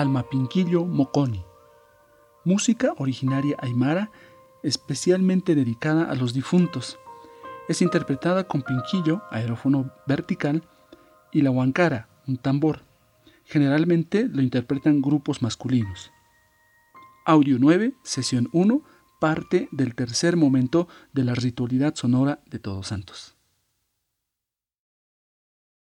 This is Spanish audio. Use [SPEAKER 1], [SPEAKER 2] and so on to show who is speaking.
[SPEAKER 1] Almapinquillo Moconi. Música originaria aymara, especialmente dedicada a los difuntos. Es interpretada con pinquillo, aerófono vertical, y la huancara, un tambor. Generalmente lo interpretan grupos masculinos. Audio 9, sesión 1, parte del tercer momento de la ritualidad sonora de Todos Santos.